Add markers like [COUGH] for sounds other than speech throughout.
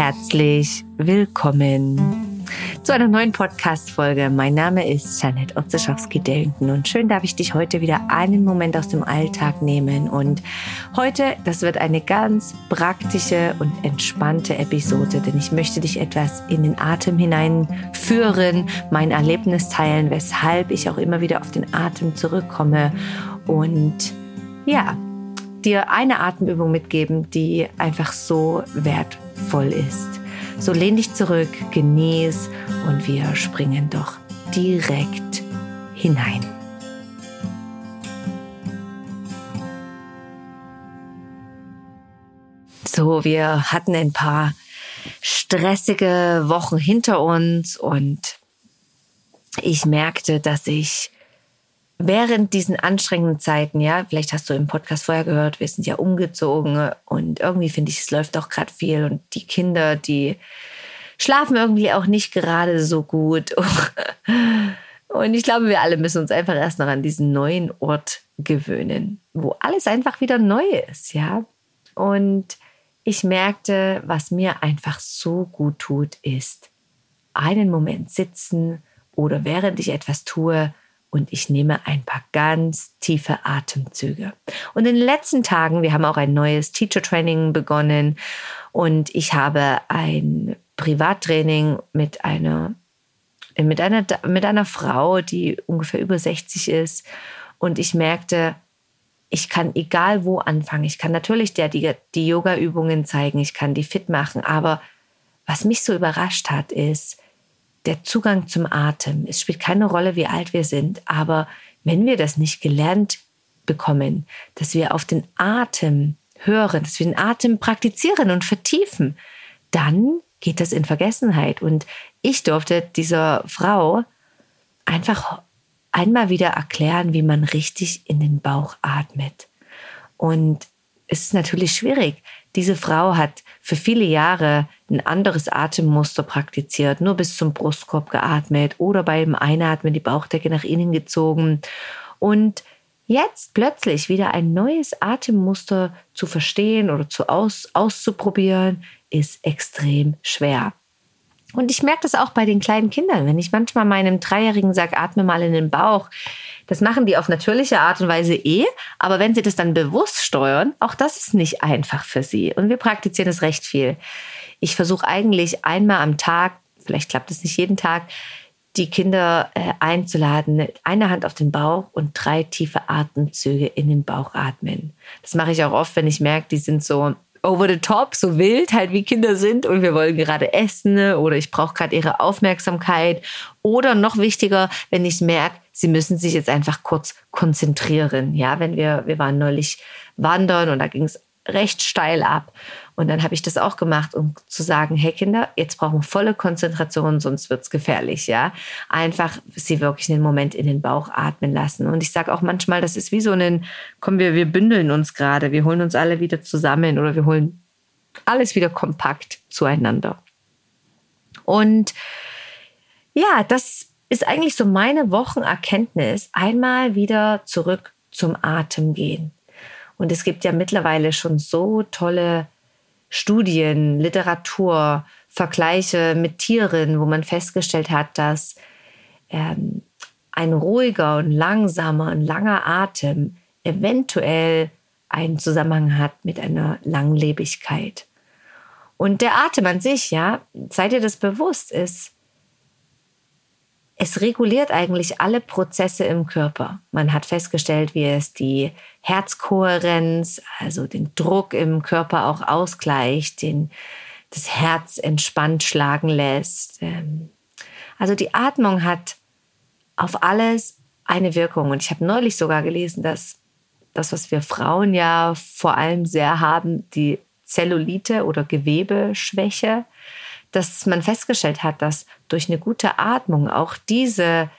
herzlich willkommen zu einer neuen Podcast-Folge. Mein Name ist Janet Otzeschowski-Delton und schön darf ich dich heute wieder einen Moment aus dem Alltag nehmen. Und heute, das wird eine ganz praktische und entspannte Episode, denn ich möchte dich etwas in den Atem hineinführen, mein Erlebnis teilen, weshalb ich auch immer wieder auf den Atem zurückkomme und ja, dir eine Atemübung mitgeben, die einfach so wertvoll ist. So lehn dich zurück, genieß und wir springen doch direkt hinein. So, wir hatten ein paar stressige Wochen hinter uns und ich merkte, dass ich während diesen anstrengenden Zeiten, ja, vielleicht hast du im Podcast vorher gehört, wir sind ja umgezogen und irgendwie finde ich, es läuft auch gerade viel und die Kinder, die schlafen irgendwie auch nicht gerade so gut. [LAUGHS] Und ich glaube, wir alle müssen uns einfach erst noch an diesen neuen Ort gewöhnen, wo alles einfach wieder neu ist, ja. Und ich merkte, was mir einfach so gut tut, ist einen Moment sitzen oder während ich etwas tue, und ich nehme ein paar ganz tiefe Atemzüge. Und in den letzten Tagen, wir haben auch ein neues Teacher Training begonnen und ich habe ein Privattraining mit einer mit einer mit einer Frau, die ungefähr über 60 ist und ich merkte, ich kann egal wo anfangen. Ich kann natürlich der die, die Yoga Übungen zeigen, ich kann die fit machen, aber was mich so überrascht hat, ist, der Zugang zum Atem. Es spielt keine Rolle, wie alt wir sind, aber wenn wir das nicht gelernt bekommen, dass wir auf den Atem hören, dass wir den Atem praktizieren und vertiefen, dann geht das in Vergessenheit. Und ich durfte dieser Frau einfach einmal wieder erklären, wie man richtig in den Bauch atmet. Und es ist natürlich schwierig. Diese Frau hat für viele Jahre ein anderes Atemmuster praktiziert, nur bis zum Brustkorb geatmet oder beim Einatmen die Bauchdecke nach innen gezogen. Und jetzt plötzlich wieder ein neues Atemmuster zu verstehen oder zu aus, auszuprobieren, ist extrem schwer. Und ich merke das auch bei den kleinen Kindern. Wenn ich manchmal meinem Dreijährigen sage, atme mal in den Bauch, das machen die auf natürliche Art und Weise eh, aber wenn sie das dann bewusst steuern, auch das ist nicht einfach für sie. Und wir praktizieren es recht viel. Ich versuche eigentlich einmal am Tag, vielleicht klappt es nicht jeden Tag, die Kinder äh, einzuladen, eine Hand auf den Bauch und drei tiefe Atemzüge in den Bauch atmen. Das mache ich auch oft, wenn ich merke, die sind so over the top, so wild halt wie Kinder sind und wir wollen gerade essen oder ich brauche gerade ihre Aufmerksamkeit oder noch wichtiger, wenn ich merke, sie müssen sich jetzt einfach kurz konzentrieren. Ja, wenn wir, wir waren neulich wandern und da ging es recht steil ab. Und dann habe ich das auch gemacht, um zu sagen, hey Kinder, jetzt brauchen wir volle Konzentration, sonst wird es gefährlich, ja. Einfach sie wirklich einen Moment in den Bauch atmen lassen. Und ich sage auch manchmal, das ist wie so ein, komm, wir, wir bündeln uns gerade, wir holen uns alle wieder zusammen oder wir holen alles wieder kompakt zueinander. Und ja, das ist eigentlich so meine Wochenerkenntnis, einmal wieder zurück zum Atem gehen. Und es gibt ja mittlerweile schon so tolle Studien, Literatur, Vergleiche mit Tieren, wo man festgestellt hat, dass ähm, ein ruhiger und langsamer und langer Atem eventuell einen Zusammenhang hat mit einer Langlebigkeit. Und der Atem an sich, ja, seid ihr das bewusst, ist es reguliert eigentlich alle Prozesse im Körper. Man hat festgestellt, wie es die Herzkohärenz, also den Druck im Körper auch ausgleicht, den, das Herz entspannt schlagen lässt. Ähm, also die Atmung hat auf alles eine Wirkung. Und ich habe neulich sogar gelesen, dass das, was wir Frauen ja vor allem sehr haben, die Zellulite oder Gewebeschwäche, dass man festgestellt hat, dass durch eine gute Atmung auch diese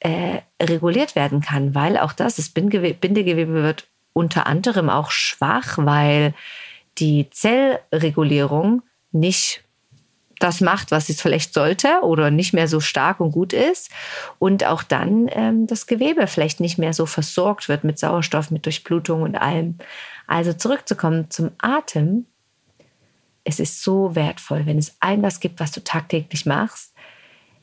äh, reguliert werden kann, weil auch das, das Bindegewebe wird unter anderem auch schwach, weil die Zellregulierung nicht das macht, was es vielleicht sollte oder nicht mehr so stark und gut ist und auch dann ähm, das Gewebe vielleicht nicht mehr so versorgt wird mit Sauerstoff, mit Durchblutung und allem. Also zurückzukommen zum Atem es ist so wertvoll, wenn es ein was gibt, was du tagtäglich machst.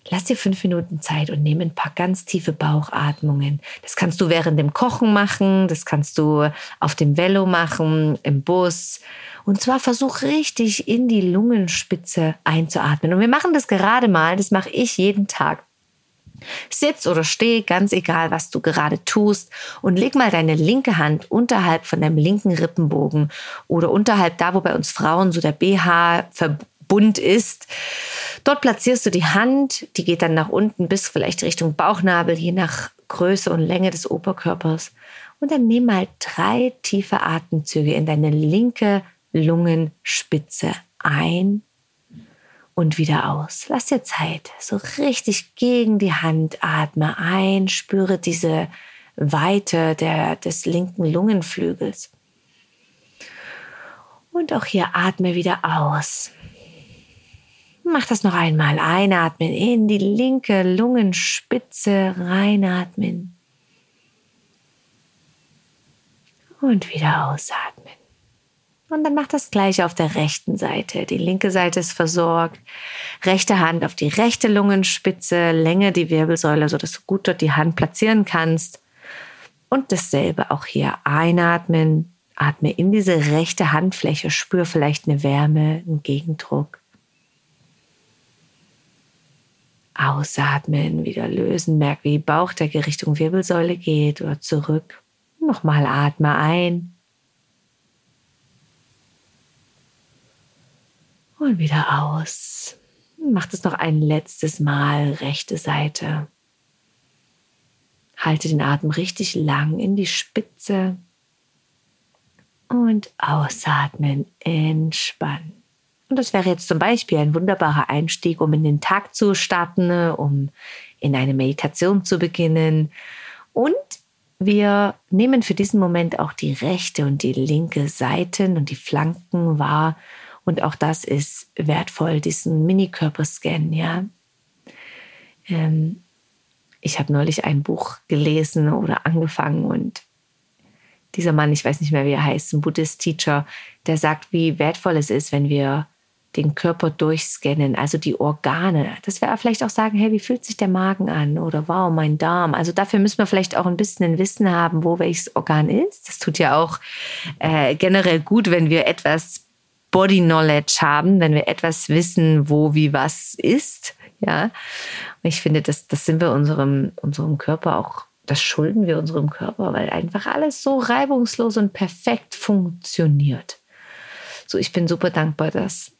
Lass dir fünf Minuten Zeit und nimm ein paar ganz tiefe Bauchatmungen. Das kannst du während dem Kochen machen, das kannst du auf dem Velo machen, im Bus. Und zwar versuch richtig in die Lungenspitze einzuatmen. Und wir machen das gerade mal, das mache ich jeden Tag. Sitz oder steh, ganz egal, was du gerade tust, und leg mal deine linke Hand unterhalb von deinem linken Rippenbogen oder unterhalb da, wo bei uns Frauen so der BH-Verbund ist. Dort platzierst du die Hand, die geht dann nach unten bis vielleicht Richtung Bauchnabel, je nach Größe und Länge des Oberkörpers. Und dann nimm mal drei tiefe Atemzüge in deine linke Lungenspitze ein und wieder aus. Lass dir Zeit. So richtig gegen die Hand atme ein, spüre diese Weite der, des linken Lungenflügels. Und auch hier atme wieder aus. Mach das noch einmal. Einatmen in die linke Lungenspitze, reinatmen. Und wieder ausatmen. Und dann mach das gleiche auf der rechten Seite. Die linke Seite ist versorgt. Rechte Hand auf die rechte Lungenspitze, Länge die Wirbelsäule, sodass du gut dort die Hand platzieren kannst. Und dasselbe auch hier einatmen. Atme in diese rechte Handfläche, spür vielleicht eine Wärme, einen Gegendruck. Ausatmen, wieder lösen, merk, wie Bauchdecke Richtung Wirbelsäule geht oder zurück. Nochmal atme ein Und wieder aus. Mach das noch ein letztes Mal, rechte Seite. Halte den Atem richtig lang in die Spitze und ausatmen, entspannen. Und das wäre jetzt zum Beispiel ein wunderbarer Einstieg, um in den Tag zu starten, um in eine Meditation zu beginnen. Und wir nehmen für diesen Moment auch die rechte und die linke Seiten und die Flanken wahr und auch das ist wertvoll, diesen Mini-Körperscan, ja. Ähm, ich habe neulich ein Buch gelesen oder angefangen und dieser Mann, ich weiß nicht mehr, wie er heißt, ein Buddhist-Teacher, der sagt, wie wertvoll es ist, wenn wir den Körper durchscannen, also die Organe. Dass wir vielleicht auch sagen, hey, wie fühlt sich der Magen an? Oder wow, mein Darm. Also dafür müssen wir vielleicht auch ein bisschen ein Wissen haben, wo welches Organ ist. Das tut ja auch äh, generell gut, wenn wir etwas Body Knowledge haben, wenn wir etwas wissen, wo, wie, was ist. Ja, und ich finde, das, das sind wir unserem, unserem Körper auch, das schulden wir unserem Körper, weil einfach alles so reibungslos und perfekt funktioniert. So, ich bin super dankbar, dass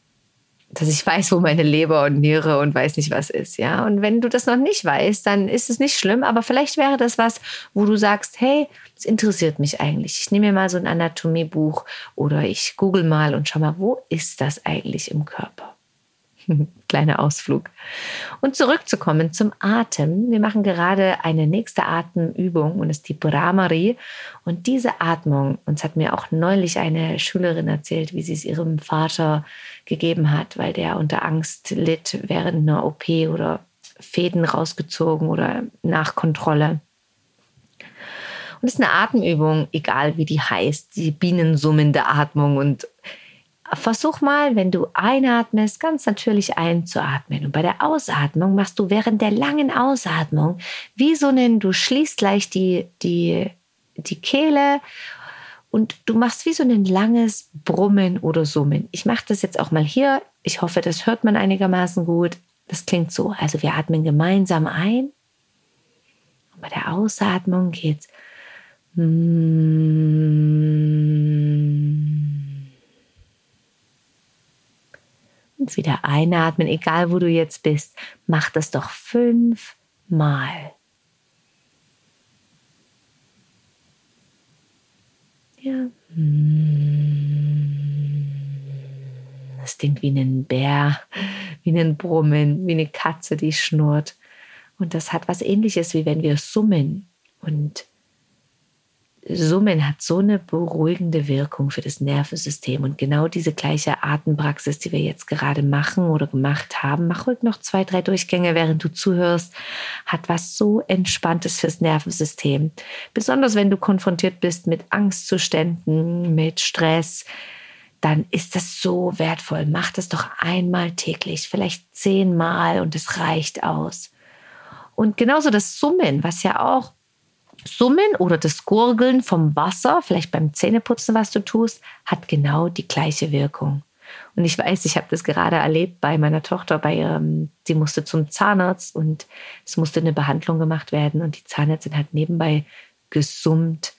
dass ich weiß, wo meine Leber und Niere und weiß nicht was ist, ja. Und wenn du das noch nicht weißt, dann ist es nicht schlimm, aber vielleicht wäre das was, wo du sagst, hey, das interessiert mich eigentlich. Ich nehme mir mal so ein Anatomiebuch oder ich google mal und schau mal, wo ist das eigentlich im Körper? [LAUGHS] Kleiner Ausflug. Und zurückzukommen zum Atem. Wir machen gerade eine nächste Atemübung und es ist die Brahmari. Und diese Atmung, uns hat mir auch neulich eine Schülerin erzählt, wie sie es ihrem Vater gegeben hat, weil der unter Angst litt während einer OP oder Fäden rausgezogen oder nach Kontrolle. Und es ist eine Atemübung, egal wie die heißt, die bienensummende Atmung und Versuch mal, wenn du einatmest, ganz natürlich einzuatmen. Und bei der Ausatmung machst du während der langen Ausatmung wie so einen, du schließt gleich die, die, die Kehle und du machst wie so ein langes Brummen oder Summen. Ich mache das jetzt auch mal hier. Ich hoffe, das hört man einigermaßen gut. Das klingt so. Also wir atmen gemeinsam ein. Und bei der Ausatmung geht's. Mm Und wieder einatmen, egal wo du jetzt bist. Mach das doch fünfmal. Ja. Das klingt wie ein Bär, wie ein Brummen, wie eine Katze, die schnurrt. Und das hat was ähnliches, wie wenn wir summen. Und Summen hat so eine beruhigende Wirkung für das Nervensystem. Und genau diese gleiche Atempraxis, die wir jetzt gerade machen oder gemacht haben, mach ruhig noch zwei, drei Durchgänge, während du zuhörst, hat was so Entspanntes fürs Nervensystem. Besonders wenn du konfrontiert bist mit Angstzuständen, mit Stress. dann ist das so wertvoll. Mach das doch einmal täglich, vielleicht zehnmal und es reicht aus. Und genauso das Summen, was ja auch Summen oder das Gurgeln vom Wasser, vielleicht beim Zähneputzen, was du tust, hat genau die gleiche Wirkung. Und ich weiß, ich habe das gerade erlebt bei meiner Tochter, bei ihrem, sie musste zum Zahnarzt und es musste eine Behandlung gemacht werden und die Zahnärztin hat nebenbei gesummt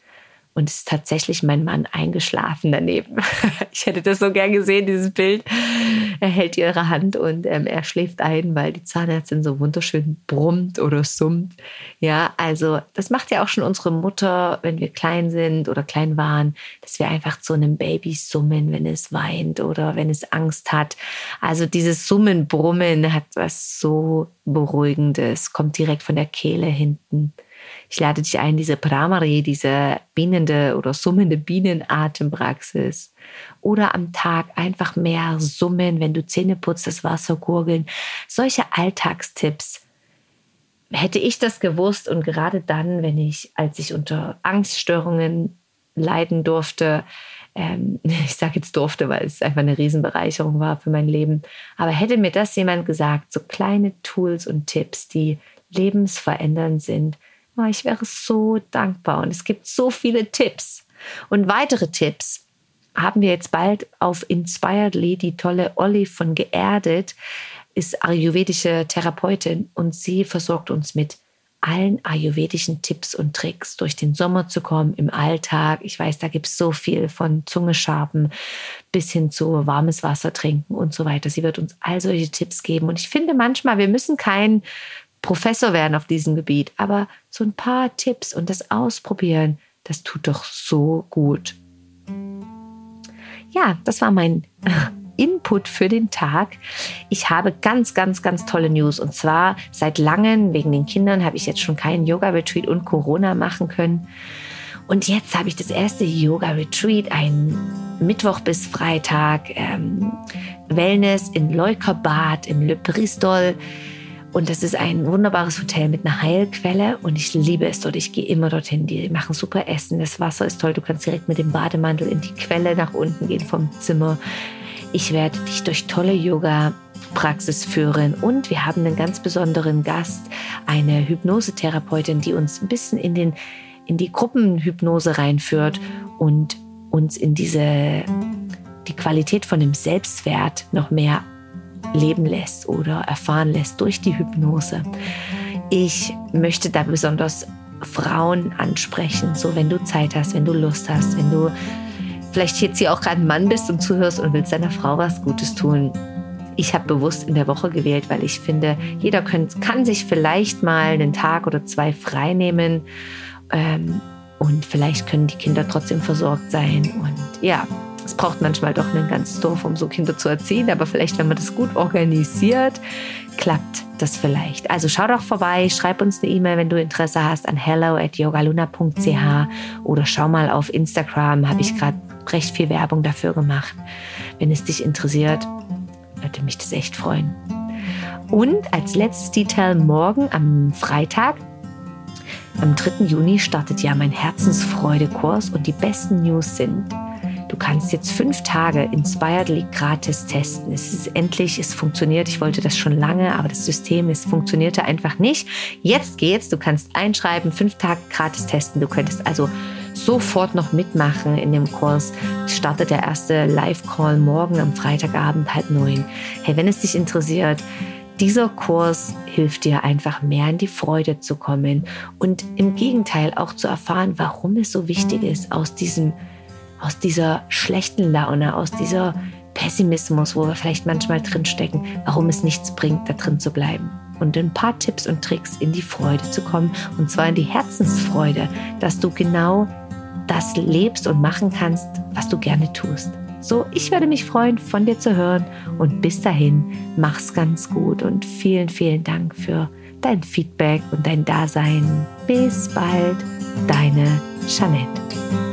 und ist tatsächlich mein Mann eingeschlafen daneben. [LAUGHS] Ich hätte das so gern gesehen, dieses Bild. Er hält ihre Hand und ähm, er schläft ein, weil die Zahnärztin so wunderschön brummt oder summt. Ja, also das macht ja auch schon unsere Mutter, wenn wir klein sind oder klein waren, dass wir einfach zu einem Baby summen, wenn es weint oder wenn es Angst hat. Also dieses Summen, Brummen hat was so Beruhigendes, kommt direkt von der Kehle hinten. Ich lade dich ein, diese Pramari, diese bienende oder summende Bienenatempraxis. Oder am Tag einfach mehr summen, wenn du Zähne putzt, das Wasser gurgeln. Solche Alltagstipps. Hätte ich das gewusst und gerade dann, wenn ich, als ich unter Angststörungen leiden durfte, ähm, [LAUGHS] ich sage jetzt durfte, weil es einfach eine Riesenbereicherung war für mein Leben, aber hätte mir das jemand gesagt, so kleine Tools und Tipps, die lebensverändernd sind, ich wäre so dankbar. Und es gibt so viele Tipps. Und weitere Tipps haben wir jetzt bald auf Inspiredly. Die tolle Olive von Geerdet ist ayurvedische Therapeutin und sie versorgt uns mit allen ayurvedischen Tipps und Tricks, durch den Sommer zu kommen, im Alltag. Ich weiß, da gibt es so viel von Zunge schaben bis hin zu warmes Wasser trinken und so weiter. Sie wird uns all solche Tipps geben. Und ich finde manchmal, wir müssen kein Professor werden auf diesem Gebiet, aber so ein paar Tipps und das Ausprobieren, das tut doch so gut. Ja, das war mein [LAUGHS] Input für den Tag. Ich habe ganz, ganz, ganz tolle News. Und zwar seit langem, wegen den Kindern, habe ich jetzt schon keinen Yoga-Retreat und Corona machen können. Und jetzt habe ich das erste Yoga-Retreat, ein Mittwoch bis Freitag, ähm, Wellness in Leukerbad, im Le Bristol. Und das ist ein wunderbares Hotel mit einer Heilquelle und ich liebe es dort. Ich gehe immer dorthin. Die machen super Essen. Das Wasser ist toll. Du kannst direkt mit dem Bademantel in die Quelle nach unten gehen vom Zimmer. Ich werde dich durch tolle Yoga Praxis führen und wir haben einen ganz besonderen Gast, eine Hypnosetherapeutin, die uns ein bisschen in den in die Gruppenhypnose reinführt und uns in diese die Qualität von dem Selbstwert noch mehr leben lässt oder erfahren lässt durch die Hypnose. Ich möchte da besonders Frauen ansprechen, so wenn du Zeit hast, wenn du Lust hast, wenn du vielleicht jetzt hier auch gerade ein Mann bist und zuhörst und willst deiner Frau was Gutes tun. Ich habe bewusst in der Woche gewählt, weil ich finde, jeder kann, kann sich vielleicht mal einen Tag oder zwei frei nehmen ähm, und vielleicht können die Kinder trotzdem versorgt sein. Und ja, es braucht manchmal doch einen ganzen Dorf, um so Kinder zu erziehen, aber vielleicht, wenn man das gut organisiert, klappt das vielleicht. Also schau doch vorbei, schreib uns eine E-Mail, wenn du Interesse hast an hello at yogaluna.ch oder schau mal auf Instagram, habe ich gerade recht viel Werbung dafür gemacht. Wenn es dich interessiert, würde mich das echt freuen. Und als letztes Detail morgen am Freitag am 3. Juni startet ja mein Herzensfreude-Kurs und die besten News sind, Du kannst jetzt fünf Tage Inspiredly gratis testen. Es ist endlich, es funktioniert. Ich wollte das schon lange, aber das System, es funktionierte einfach nicht. Jetzt geht's. Du kannst einschreiben, fünf Tage gratis testen. Du könntest also sofort noch mitmachen in dem Kurs. Startet der erste Live-Call morgen am Freitagabend halb neun. Hey, wenn es dich interessiert, dieser Kurs hilft dir einfach mehr in die Freude zu kommen und im Gegenteil auch zu erfahren, warum es so wichtig ist, aus diesem aus dieser schlechten Laune, aus dieser Pessimismus, wo wir vielleicht manchmal drinstecken, warum es nichts bringt, da drin zu bleiben. Und ein paar Tipps und Tricks in die Freude zu kommen, und zwar in die Herzensfreude, dass du genau das lebst und machen kannst, was du gerne tust. So, ich würde mich freuen, von dir zu hören. Und bis dahin, mach's ganz gut und vielen, vielen Dank für dein Feedback und dein Dasein. Bis bald, deine Jeanette.